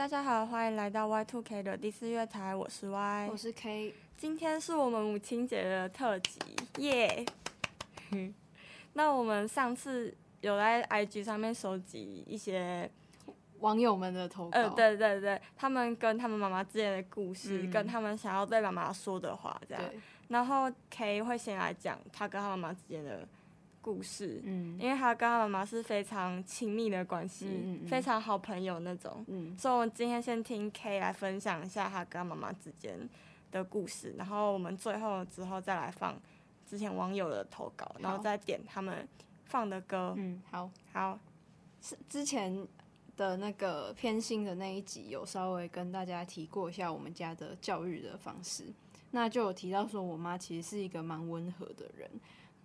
大家好，欢迎来到 Y Two K 的第四月台，我是 Y，我是 K。今天是我们母亲节的特辑，耶、yeah! 那我们上次有在 IG 上面收集一些网友们的投稿，呃，对对对，他们跟他们妈妈之间的故事，嗯、跟他们想要对妈妈说的话，这样。然后 K 会先来讲他跟他妈妈之间的故事，嗯，因为他跟他妈妈是非常亲密的关系，嗯嗯嗯。非常好朋友那种，嗯，所以我们今天先听 K 来分享一下他跟他妈妈之间的故事，然后我们最后之后再来放之前网友的投稿，然后再点他们放的歌，嗯，好，好，是之前的那个偏心的那一集有稍微跟大家提过一下我们家的教育的方式，那就有提到说我妈其实是一个蛮温和的人，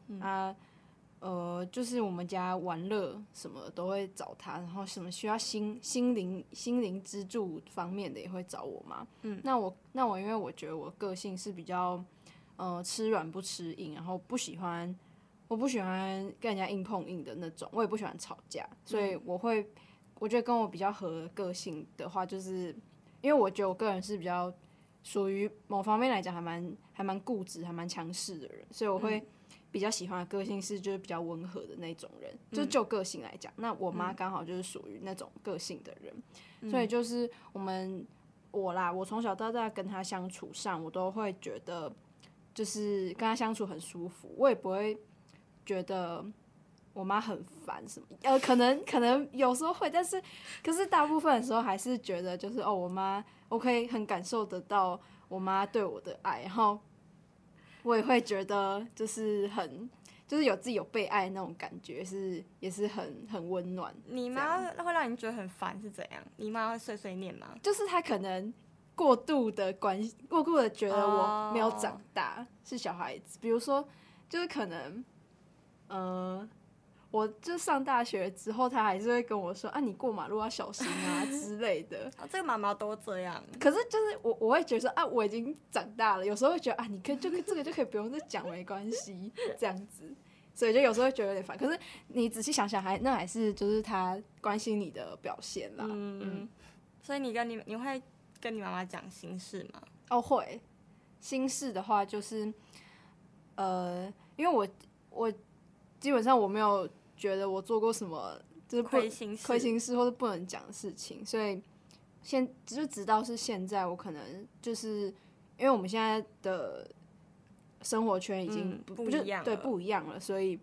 嗯、啊。呃，就是我们家玩乐什么都会找他，然后什么需要心心灵心灵支柱方面的也会找我嘛。嗯，那我那我因为我觉得我个性是比较呃吃软不吃硬，然后不喜欢我不喜欢跟人家硬碰硬的那种，我也不喜欢吵架，所以我会我觉得跟我比较合个性的话，就是因为我觉得我个人是比较属于某方面来讲还蛮还蛮固执还蛮强势的人，所以我会。嗯比较喜欢的个性是就是比较温和的那种人，嗯、就就个性来讲，那我妈刚好就是属于那种个性的人，嗯、所以就是我们我啦，我从小到大跟她相处上，我都会觉得就是跟她相处很舒服，我也不会觉得我妈很烦什么，呃，可能可能有时候会，但是可是大部分的时候还是觉得就是哦，我妈我可以很感受得到我妈对我的爱，然后。我也会觉得就是很，就是有自己有被爱那种感觉是，也是很很温暖。你妈会让你觉得很烦是怎样？你妈会碎碎念吗？就是她可能过度的关，过度的觉得我没有长大，oh. 是小孩子。比如说，就是可能，嗯、呃。我就上大学之后，他还是会跟我说啊，你过马路要小心啊 之类的。啊，这个妈妈都这样。可是就是我，我会觉得说啊，我已经长大了。有时候会觉得啊，你可以就这个就可以不用再讲，没关系，这样子。所以就有时候会觉得有点烦。可是你仔细想想还，还那还是就是他关心你的表现啦。嗯。嗯，所以你跟你你会跟你妈妈讲心事吗？哦，会。心事的话就是，呃，因为我我基本上我没有。觉得我做过什么就是亏心事、亏心事或者不能讲的事情，所以现就直到是现在，我可能就是因为我们现在的生活圈已经不、嗯、不一样，对不一样了，所以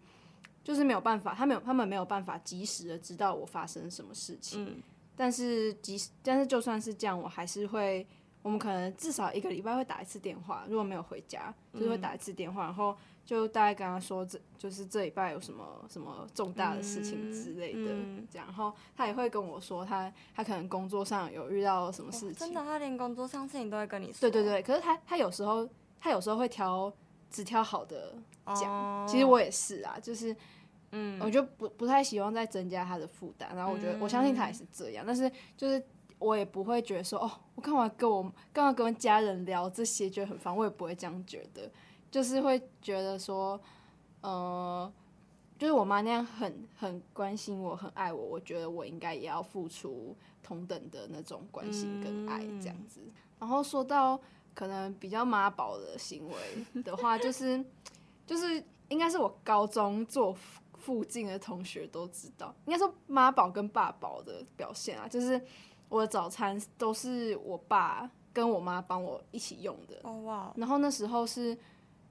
就是没有办法，他没有他们没有办法及时的知道我发生什么事情。嗯、但是即使但是就算是这样，我还是会，我们可能至少一个礼拜会打一次电话，如果没有回家，就是会打一次电话，然后。就大概跟他说，这就是这礼拜有什么什么重大的事情之类的，嗯、这样，然后他也会跟我说他，他他可能工作上有遇到什么事情。真的，他连工作上事情都会跟你说。对对对，可是他他有时候他有时候会挑只挑好的讲，哦、其实我也是啊，就是嗯，我就不不太希望再增加他的负担，然后我觉得、嗯、我相信他也是这样，但是就是我也不会觉得说哦，我干嘛跟我干嘛跟家人聊这些觉得很烦，我也不会这样觉得。就是会觉得说，呃，就是我妈那样很很关心我，很爱我，我觉得我应该也要付出同等的那种关心跟爱这样子。嗯、然后说到可能比较妈宝的行为的话，就是就是应该是我高中做附近的同学都知道，应该说妈宝跟爸宝的表现啊，就是我的早餐都是我爸跟我妈帮我一起用的。哦哇！然后那时候是。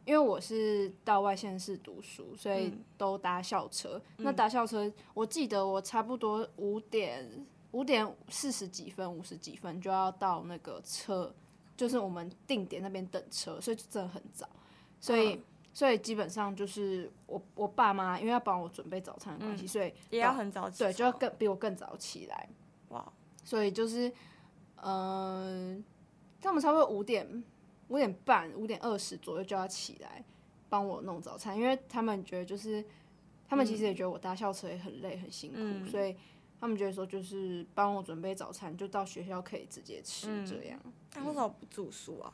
因为我是到外县市读书，所以都搭校车。嗯、那搭校车，我记得我差不多五点五点四十几分、五十几分就要到那个车，就是我们定点那边等车，所以就真的很早。所以，嗯、所以基本上就是我我爸妈因为要帮我准备早餐的关系，嗯、所以也要很早起。对，就要更比我更早起来。哇！所以就是，嗯、呃，他们差不多五点。五点半、五点二十左右就要起来帮我弄早餐，因为他们觉得就是，他们其实也觉得我搭校车也很累、很辛苦，嗯、所以他们觉得说就是帮我准备早餐，就到学校可以直接吃这样。那为什么不住宿啊？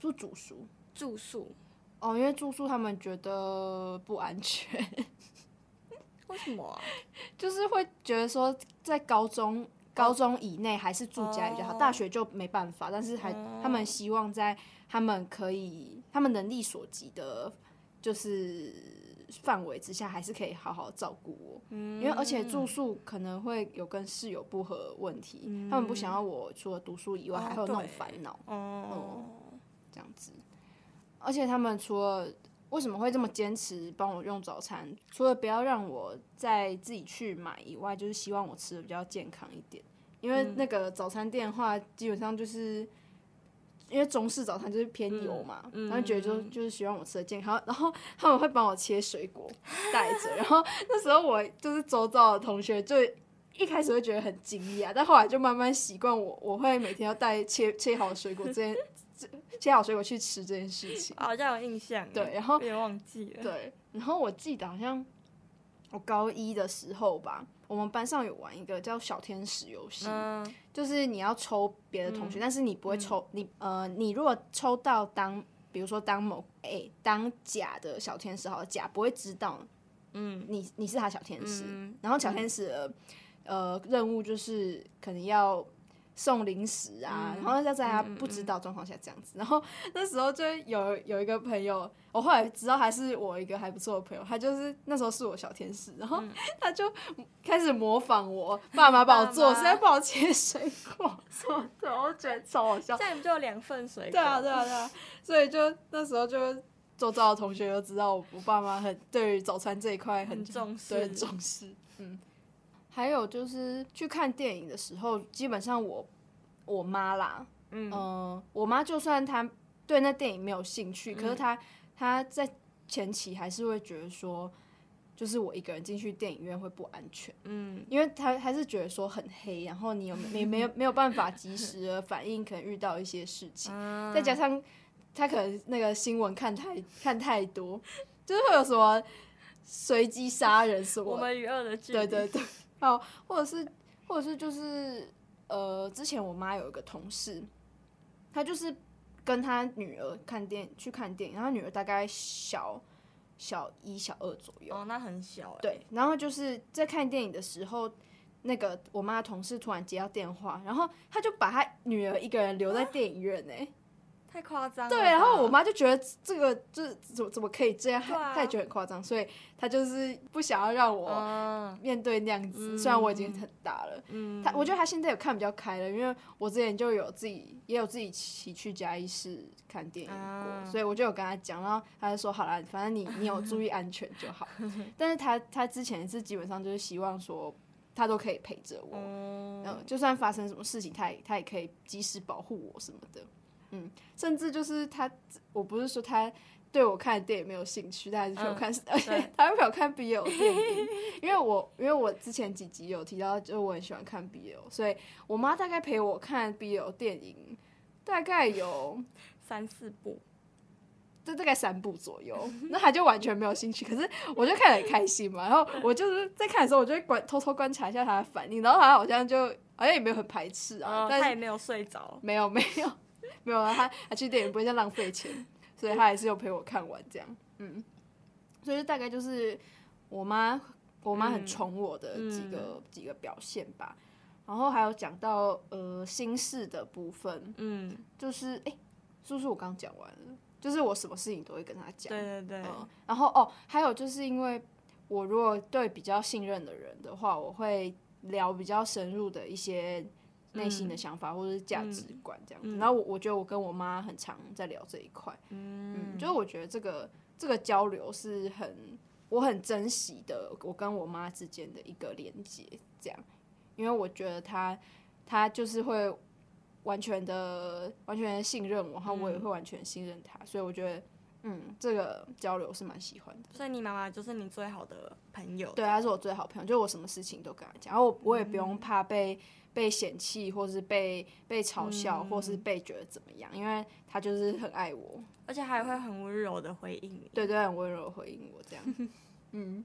住住宿？住宿？哦，因为住宿他们觉得不安全。为什么啊？就是会觉得说在高中。高中以内还是住家里比较好，大学就没办法。但是还他们希望在他们可以他们能力所及的，就是范围之下，还是可以好好照顾我。因为而且住宿可能会有跟室友不合问题，他们不想要我除了读书以外还会有那种烦恼。哦，这样子。而且他们除了为什么会这么坚持帮我用早餐？除了不要让我再自己去买以外，就是希望我吃的比较健康一点。因为那个早餐店的话，基本上就是因为中式早餐就是偏油嘛，然后觉得就就是希望我吃的健康。然后 他们会帮我切水果带着，然后那时候我就是周遭的同学就一开始会觉得很惊讶，但后来就慢慢习惯我我会每天要带切切好的水果这件。切好水果去吃这件事情，好像有印象。对，然后别忘记了。对，然后我记得好像我高一的时候吧，我们班上有玩一个叫小天使游戏，嗯、就是你要抽别的同学，嗯、但是你不会抽、嗯、你呃，你如果抽到当，比如说当某哎、欸、当甲的小天使，好了，甲不会知道，嗯，你你是他小天使，嗯、然后小天使呃任务就是可能要。送零食啊，然后要在他不知道状况下这样子，然后那时候就有有一个朋友，我后来知道还是我一个还不错的朋友，他就是那时候是我小天使，然后他就开始模仿我爸妈帮我做，现在帮我切水果，对，我觉得超好笑。这样你就有两份水果。对啊，对啊，对啊，所以就那时候就周遭的同学都知道我爸妈很对于早餐这一块很重视，对，重视，嗯。还有就是去看电影的时候，基本上我我妈啦，嗯、呃，我妈就算她对那电影没有兴趣，嗯、可是她她在前期还是会觉得说，就是我一个人进去电影院会不安全，嗯，因为她还是觉得说很黑，然后你有没没有没有办法及时的反应，可能遇到一些事情，嗯、再加上她可能那个新闻看太看太多，就是会有什么随机杀人什么，我们与恶的距离，对对对。哦，或者是，或者是，就是，呃，之前我妈有一个同事，她就是跟她女儿看电去看电影，然后女儿大概小小一、小二左右。哦，那很小欸。对，然后就是在看电影的时候，那个我妈的同事突然接到电话，然后她就把她女儿一个人留在电影院呢。啊太夸张了。对，然后我妈就觉得这个就是怎么怎么可以这样，她也觉得很夸张，所以她就是不想要让我面对那样子。虽然我已经很大了，她我觉得她现在有看比较开了，因为我之前就有自己也有自己一起去嘉义市看电影过，所以我就有跟她讲，然后她就说好了，反正你你有注意安全就好。但是她她之前是基本上就是希望说她都可以陪着我，嗯，就算发生什么事情，她也她也可以及时保护我什么的。嗯，甚至就是他，我不是说他对我看的电影没有兴趣，他还是陪我看，嗯、而且 他会陪我看 BL 电影，因为我因为我之前几集有提到，就是我很喜欢看 BL，所以我妈大概陪我看 BL 电影大概有三四部，就大概三部左右，那他就完全没有兴趣，可是我就看得很开心嘛，然后我就是在看的时候，我就会观偷偷观察一下他的反应，然后他好像就好像也没有很排斥啊，哦、但是他也没有睡着，没有 没有。没有啊，他他去电影不会再浪费钱，所以他还是有陪我看完这样，嗯，所以大概就是我妈我妈很宠我的几个、嗯、几个表现吧，然后还有讲到呃心事的部分，嗯，就是哎，是不是我刚讲完了？就是我什么事情都会跟他讲，对对对，嗯、然后哦，还有就是因为我如果对比较信任的人的话，我会聊比较深入的一些。内心的想法或者是价值观这样子，嗯、然后我我觉得我跟我妈很常在聊这一块，嗯，嗯，就是我觉得这个这个交流是很我很珍惜的，我跟我妈之间的一个连接，这样，因为我觉得她她就是会完全的完全的信任我，然后我也会完全信任她，所以我觉得嗯，这个交流是蛮喜欢的。所以你妈妈就是你最好的朋友？对，她是我最好朋友，就我什么事情都跟她讲，然后我我也不用怕被。被嫌弃，或是被被嘲笑，嗯、或是被觉得怎么样？因为她就是很爱我，而且还会很温柔的回应你。对，对对，很温柔的回应我这样。嗯，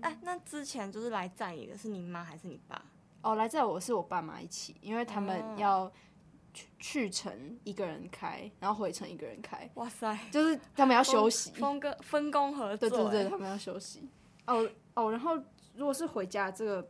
哎、欸，那之前就是来载你的是你妈还是你爸？哦，来载我是我爸妈一起，因为他们要去去程一个人开，然后回程一个人开。哇塞，就是他们要休息，分工分工合作。对对对，他们要休息。哦哦，然后如果是回家这个。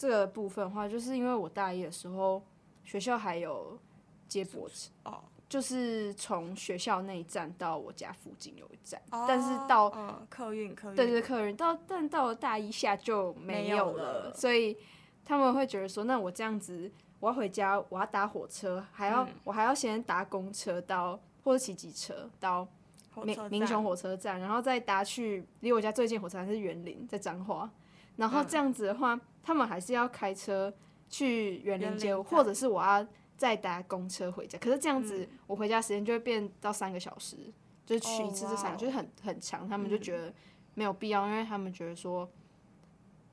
这个部分的话，就是因为我大一的时候学校还有接驳车哦，就是从学校那一站到我家附近有一站，哦、但是到嗯客运客运对对客运到但到了大一下就没有了，有了所以他们会觉得说，那我这样子我要回家，我要搭火车，还要、嗯、我还要先搭公车到或者骑机车到明明雄火车站，然后再搭去离我家最近火车站是园林，在彰化。然后这样子的话，嗯、他们还是要开车去园林接我，或者是我要再搭公车回家。可是这样子，我回家时间就会变到三个小时，嗯、就是去一次这三个，就是很很长。他们就觉得没有必要，因为他们觉得说，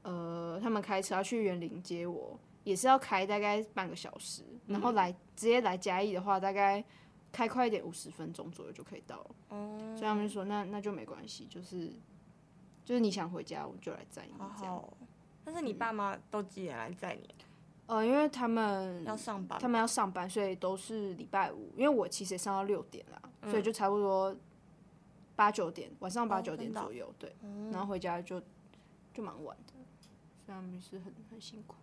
呃，他们开车要去园林接我，也是要开大概半个小时，然后来直接来嘉义的话，大概开快一点，五十分钟左右就可以到了。所以他们就说，那那就没关系，就是。就是你想回家，我就来载你这样。但是你爸妈都几点来载你？呃，因为他们要上班，他们要上班，所以都是礼拜五。因为我其实也上到六点啦，嗯、所以就差不多八九点，晚上八九点左右，哦、对。嗯、然后回家就就蛮晚的，所以他们是很很辛苦。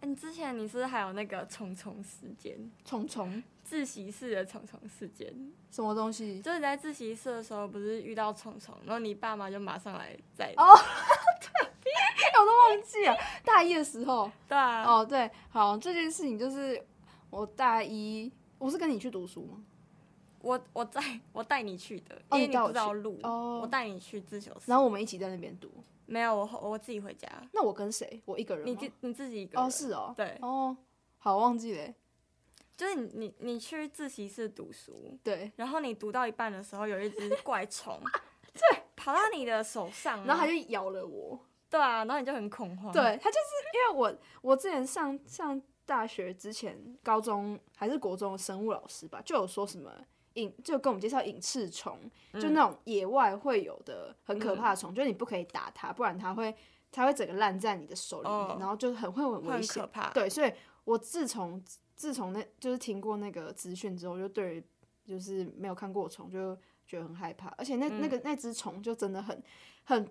哎，你之前你是不是还有那个虫虫事件？虫虫自习室的虫虫事件，什么东西？就是你在自习室的时候，不是遇到虫虫，然后你爸妈就马上来载。哦，对，我都忘记了。大一的时候。对啊。哦，对，好，这件事情就是我大一，我是跟你去读书吗？我我带我带你去的，因为你不知道路。哦。我带你去自习室，然后我们一起在那边读。没有，我我自己回家。那我跟谁？我一个人。你自你自己一个人。哦，是哦。对。哦，好，忘记了。就是你你你去自习室读书，对。然后你读到一半的时候，有一只怪虫，对，跑到你的手上，然后它就咬了我。对啊，然后你就很恐慌。对，它就是因为我我之前上上大学之前，高中还是国中的生物老师吧，就有说什么。隐就跟我们介绍隐翅虫，嗯、就那种野外会有的很可怕的虫，嗯、就是你不可以打它，不然它会它会整个烂在你的手里面，哦、然后就很会很危险。对，所以我自从自从那就是听过那个资讯之后，就对于就是没有看过虫就觉得很害怕，而且那、嗯、那个那只虫就真的很很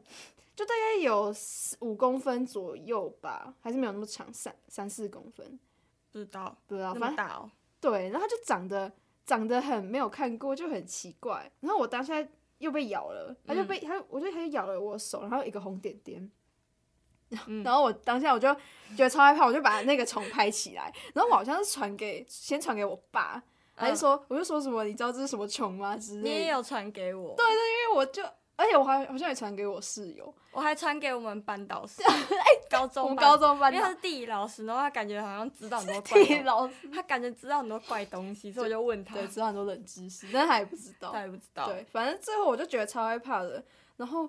就大概有五公分左右吧，还是没有那么长，三三四公分，不知道不知道，反正、哦、对，然后它就长得。长得很没有看过，就很奇怪。然后我当下又被咬了，它就被它，我觉得它就咬了我手，然后一个红点点。嗯、然后我当下我就觉得超害怕，我就把那个虫拍起来。然后我好像是传给先传给我爸，还是说、嗯、我就说什么你知道这是什么虫吗？之类。你也有传给我。对对，因为我就。而且我还好像也传给我室友，我还传给我们班导师，哎、欸，高中我们高中班，因为他是地理老师，然后他感觉好像知道很多地理老师，他感觉知道很多怪东西，所以我就问他，对，知道很多冷知识，但是他也不知道，他也不知道，对，反正最后我就觉得超害怕的。然后，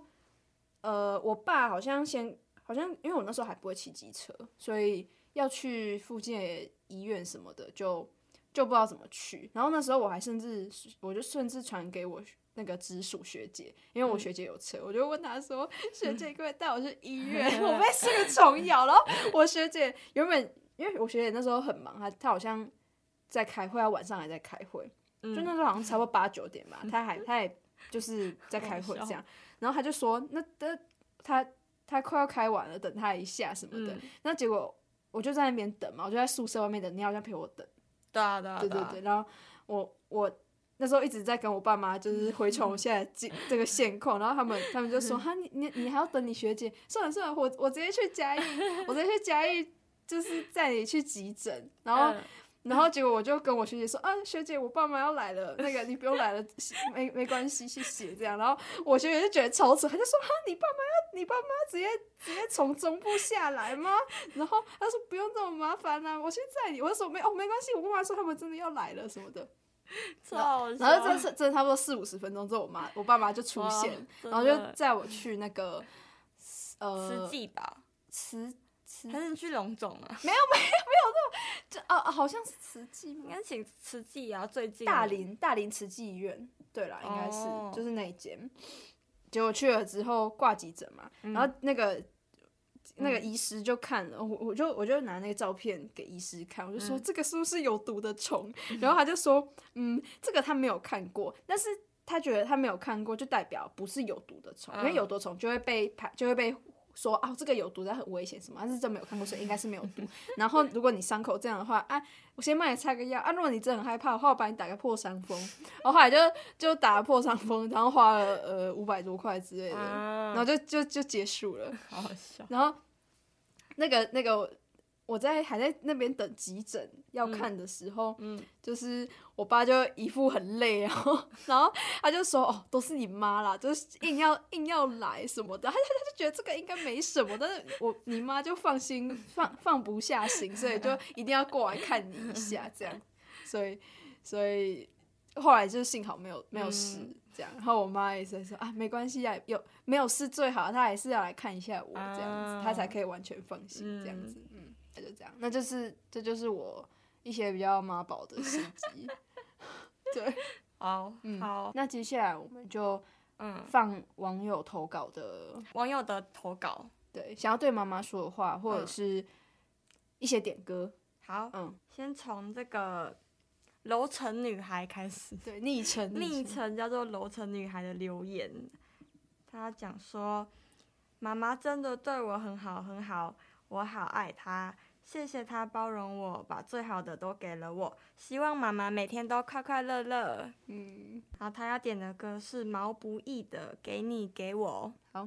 呃，我爸好像先，好像因为我那时候还不会骑机车，所以要去附近的医院什么的，就就不知道怎么去。然后那时候我还甚至，我就甚至传给我。那个直属学姐，因为我学姐有车，嗯、我就问她说：“学姐，可不可以带我去医院？嗯、我被这个虫咬了。”然后我学姐原本，因为我学姐那时候很忙，她她好像在开会，她晚上还在开会，嗯、就那时候好像差不多八九点吧，她还 她也就是在开会这样。然后她就说：“那的她她快要开完了，等她一下什么的。嗯”那结果我就在那边等嘛，我就在宿舍外面等，你好像陪我等。对啊对啊对对对。然后我我。那时候一直在跟我爸妈就是回传我现在这这个现况，然后他们他们就说哈你你你还要等你学姐，算了算了，我我直接去嘉义，我直接去嘉义，就是带你去急诊，然后然后结果我就跟我学姐说啊学姐我爸妈要来了，那个你不用来了，没没关系谢谢这样，然后我学姐就觉得超扯，她就说哈你爸妈要你爸妈直接直接从中部下来吗？然后她说不用这么麻烦啊，我去载你，我就说没哦没关系，我爸妈说他们真的要来了什么的。然后，然后这这这差不多四五十分钟之后，我妈我爸妈就出现，然后就载我去那个呃慈济吧，慈慈还是去龙总啊？没有没有没有这种，就啊好像是慈济，应该请慈济啊，最近大林大林慈济医院，对啦，应该是就是那一间。结果去了之后挂急诊嘛，然后那个。那个医师就看了，我我就我就拿那个照片给医师看，我就说这个是不是有毒的虫？嗯、然后他就说，嗯，这个他没有看过，但是他觉得他没有看过，就代表不是有毒的虫，嗯、因为有毒虫就会被排就会被说啊这个有毒，但很危险什么，但是真没有看过，所以应该是没有毒。然后如果你伤口这样的话，啊，我先帮你擦个药啊。如果你真的很害怕的话，我帮你打个破伤风。然后后来就就打了破伤风，然后花了呃五百多块之类的，然后就就就结束了，好好笑。然后那个那个。我在还在那边等急诊要看的时候，嗯嗯、就是我爸就一副很累，然后然后他就说：“哦，都是你妈啦，就是硬要硬要来什么的。”他他他就觉得这个应该没什么，但是我你妈就放心放放不下心，所以就 一定要过来看你一下这样。所以所以后来就幸好没有没有事这样。然后我妈也是说：“啊，没关系啊，有没有事最好，她还是要来看一下我这样子，她才可以完全放心这样子。”就这样，那就是这就是我一些比较妈宝的事迹。对，好，嗯，好，那接下来我们就嗯。放网友投稿的网友的投稿，对，想要对妈妈说的话，或者是一些点歌。好，嗯，先从这个楼层女孩开始，对，昵称。昵称叫做楼层女孩的留言，她讲说，妈妈真的对我很好很好，我好爱她。谢谢他包容我，把最好的都给了我。希望妈妈每天都快快乐乐。嗯，然后他要点的歌是毛不易的《给你给我》。好。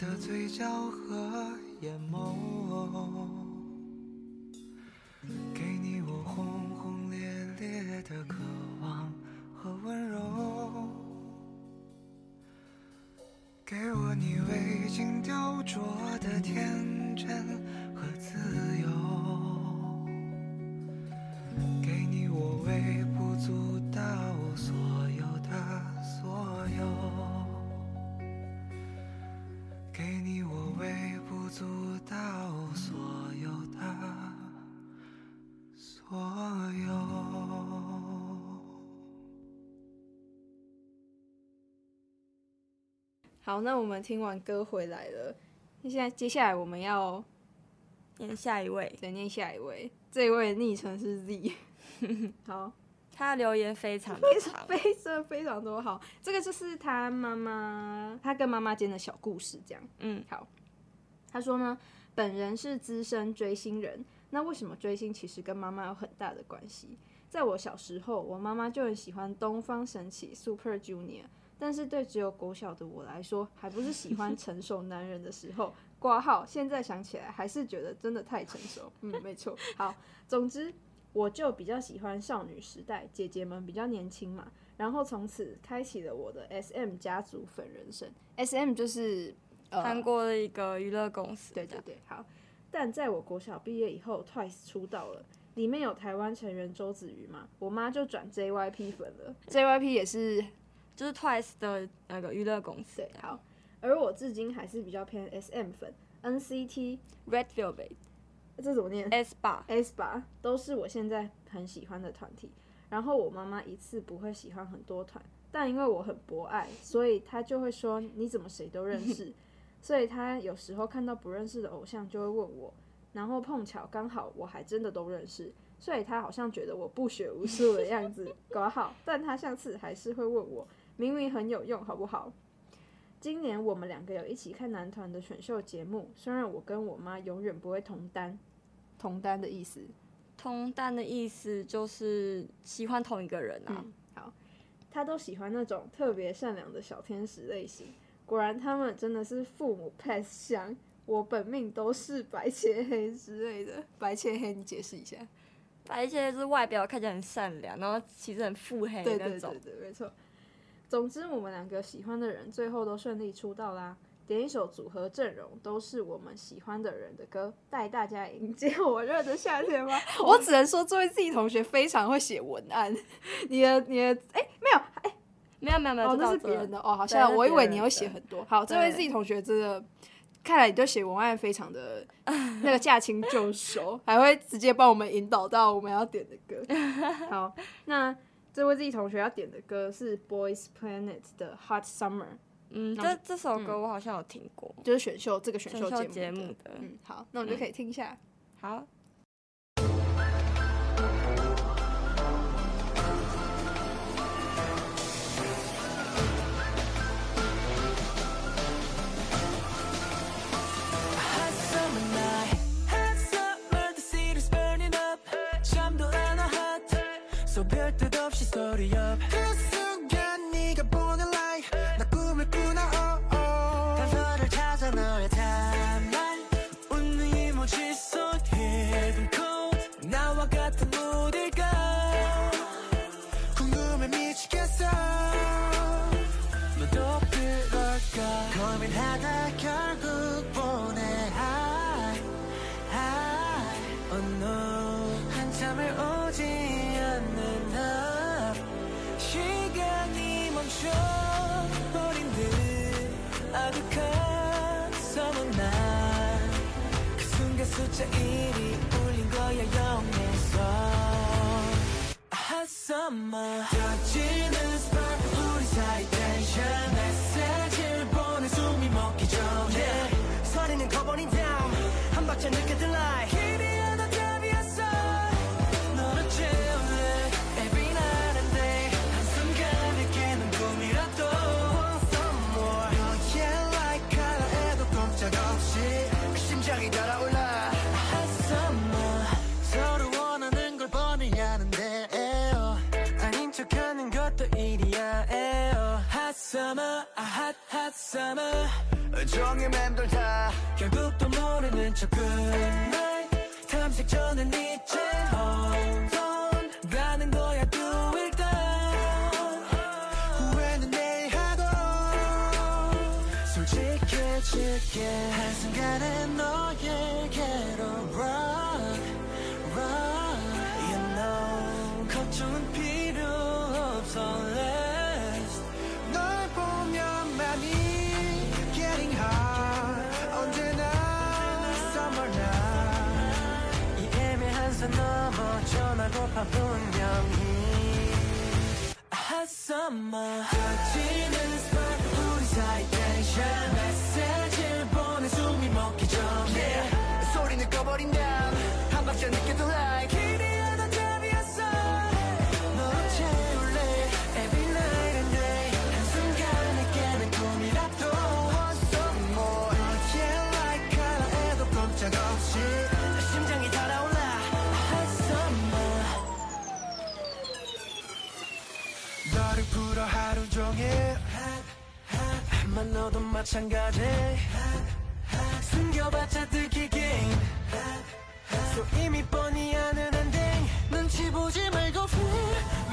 的嘴角和眼眸给你我轰轰烈烈的渴望和温柔给我你未经雕琢的天真好，那我们听完歌回来了。现在接下来我们要念下一位，再念下一位。这一位昵称是 Z。好，他留言非常非常，非常非常多。好，这个就是他妈妈，他跟妈妈间的小故事，这样。嗯，好。他说呢，本人是资深追星人。那为什么追星其实跟妈妈有很大的关系？在我小时候，我妈妈就很喜欢东方神起 Super Junior。但是对只有国小的我来说，还不是喜欢成熟男人的时候。挂号，现在想起来还是觉得真的太成熟。嗯，没错。好，总之我就比较喜欢少女时代，姐姐们比较年轻嘛。然后从此开启了我的 SM 家族粉人生。SM 就是韩国的一个娱乐公司。对对对，好。但在我国小毕业以后，Twice 出道了，里面有台湾成员周子瑜嘛，我妈就转 JYP 粉了。JYP 也是。就是 Twice 的那个娱乐公司。对，好。而我至今还是比较偏 SM 粉，NCT、Red Velvet，这怎么念？aespa、aespa 都是我现在很喜欢的团体。然后我妈妈一次不会喜欢很多团，但因为我很博爱，所以她就会说：“你怎么谁都认识？”所以她有时候看到不认识的偶像就会问我，然后碰巧刚好我还真的都认识，所以她好像觉得我不学无术的样子，搞好，但她下次还是会问我。明明很有用，好不好？今年我们两个有一起看男团的选秀节目，虽然我跟我妈永远不会同担。同担的意思，同担的意思就是喜欢同一个人啊。嗯、好，他都喜欢那种特别善良的小天使类型。果然，他们真的是父母 pass 相。我本命都是白切黑之类的。白切黑，你解释一下。白切黑是外表看起来很善良，然后其实很腹黑的那种。对对对对，没错。总之，我们两个喜欢的人最后都顺利出道啦。点一首组合阵容都是我们喜欢的人的歌，带大家迎接火热的夏天吧。我只能说，这位自己同学非常会写文案。你的你的哎、欸，没有哎、欸，没有没有没有，哦，那是别人的哦。好像我以为你有写很多。好，这位自己同学真的，看来你对写文案非常的那个驾轻就熟，还会直接帮我们引导到我们要点的歌。好，那。这位自己同学要点的歌是 Boys Planet 的 Hot Summer。嗯，这这首歌我好像有听过，嗯、就是选秀这个选秀节目的。嗯，好，那我们就可以听一下。 별뜻 없이 소리 up 갑자기 울린 거야 영에서. Hot summer. 터지는 spark. 우리 사이 텐션 메시지를 보내 숨이 먹기 전에. 서리는 커버린 다음 한 박자 늦게 들라 종일 맴돌다. 결국도 모르는 척 goodnight 탐색 전엔 이제 온전 가는 거야 do it 후회는 내일 하고 솔직해질게. 한순간에 너에게로 run run You know 걱정은 필요 넘어 전화고파 분명히 hot summer 터지는 스팟 우리 사이 텐션. 메시지를 보내 숨이 멎기 전에. 소리는 꺼버린 다음 한 박자 늦게 또 like 너를 풀어 하루 종일. 만 너도 마찬가지. 숨겨봤자 들키긴. So 이미 뻔히 아는 엔딩. 눈치 보지 말고 후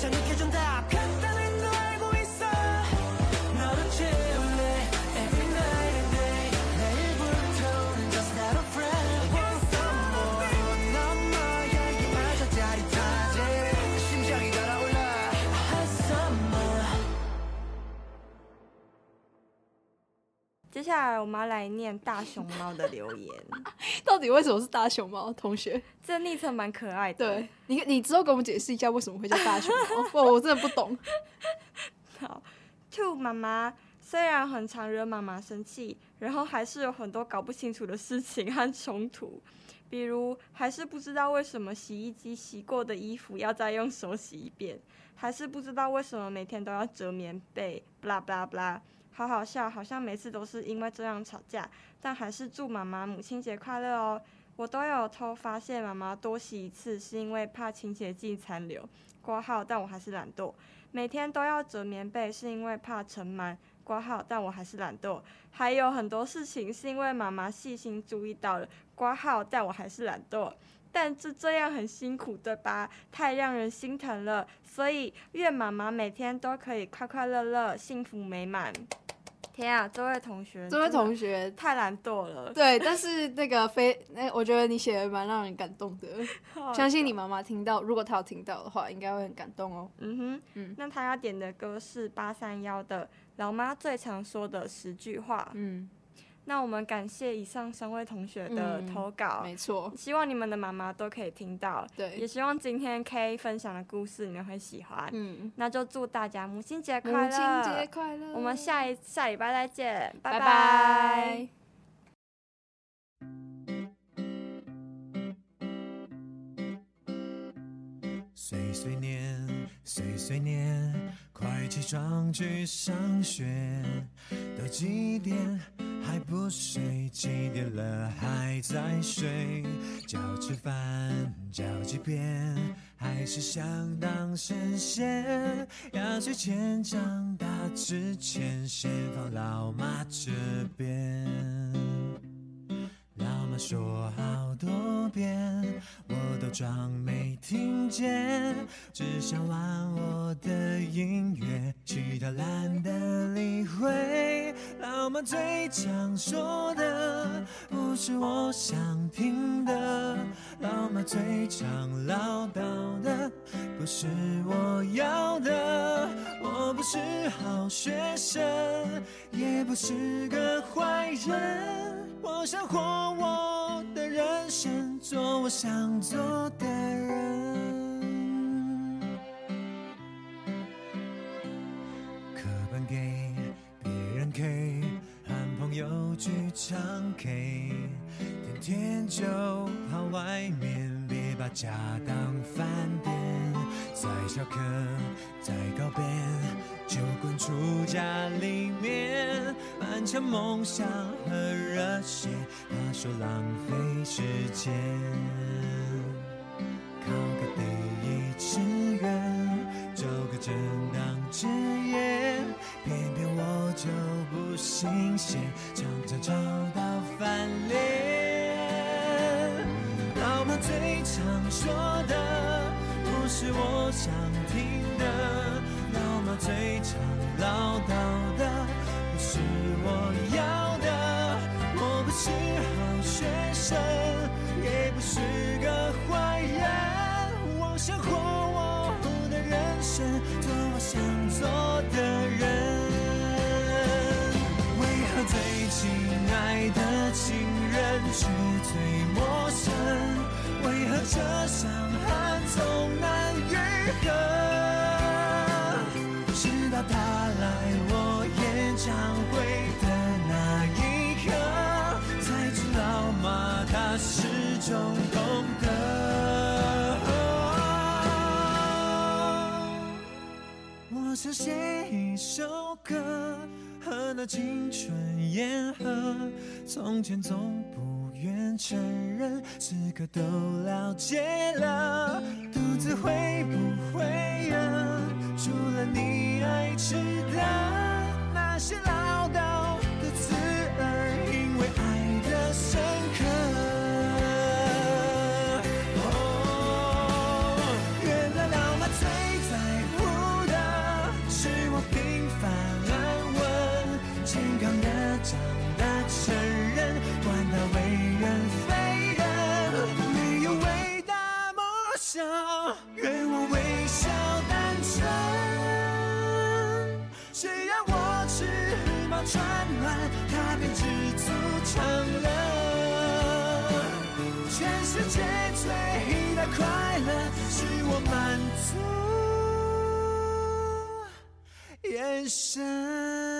살짝 느껴준다. 接下来我们要来念大熊猫的留言，到底为什么是大熊猫同学？这昵称蛮可爱的。对你，你之后给我们解释一下为什么会叫大熊猫？我我真的不懂。好，Two 妈妈虽然很常惹妈妈生气，然后还是有很多搞不清楚的事情和冲突，比如还是不知道为什么洗衣机洗过的衣服要再用手洗一遍，还是不知道为什么每天都要折棉被，blah blah blah，好好笑，好像每次都是因为这样吵架，但还是祝妈妈母亲节快乐哦。我都有偷发现妈妈多洗一次是因为怕清洁剂残留，挂号，但我还是懒惰。每天都要折棉被是因为怕尘螨，挂号，但我还是懒惰。还有很多事情是因为妈妈细心注意到了，挂号，但我还是懒惰。但这这样很辛苦，对吧？太让人心疼了。所以愿妈妈每天都可以快快乐乐、幸福美满。天啊，这位同学，这位同学太懒惰了。对，但是那个非，那我觉得你写的蛮让人感动的。相信你妈妈听到，如果她有听到的话，应该会很感动哦。嗯哼，嗯，那她要点的歌是八三幺的《老妈最常说的十句话》。嗯。那我们感谢以上三位同学的投稿，嗯、没错，希望你们的妈妈都可以听到，对，也希望今天 K 分享的故事你们会喜欢，嗯，那就祝大家母亲节快乐，母亲节快乐，我们下一下礼拜再见，拜拜。拜拜。碎碎念，碎碎念，快起床去上学，都几点？还不睡，几点了还在睡？觉吃饭叫几遍，还是想当神仙？压岁钱长大之前，先放老妈这边。老妈说好多遍，我都装没听见，只想玩我的音乐，其他懒得理会。老妈最常说的，不是我想听的。老妈最常唠叨的，不是我要的。我不是好学生，也不是个坏人。我想活我的人做我想做的人。课本给别人 K，喊朋友去唱 K，天天就跑外面，别把家当饭店。在下课，在告别，就滚出家里面，满腔梦想和热血，他说浪费时间，考个第一志愿，找个正当职业，偏偏我就不新鲜，常常吵到翻脸。老婆最常说的。是我想听的。老妈最常唠叨的，不是我要的。我不是好学生，也不是个坏人，我想活我的人生，做我想做的人。为何最亲爱的亲人却最陌生，为何这伤痕总难愈合？直到他来我演唱会的那一刻，才知道吗？他始终懂得。我想写一首歌。和那青春言和，从前总不愿承认，此刻都了解了，子会不会饿？除了你爱吃的那些唠叨要转暖，他便知足常乐。全世界最大快乐，是我满足眼神。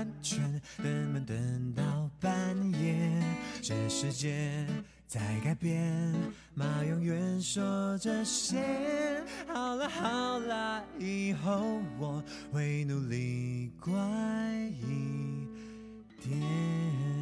安全，等门等到半夜。这世界在改变，妈永远说这些。好了好了，以后我会努力乖一点。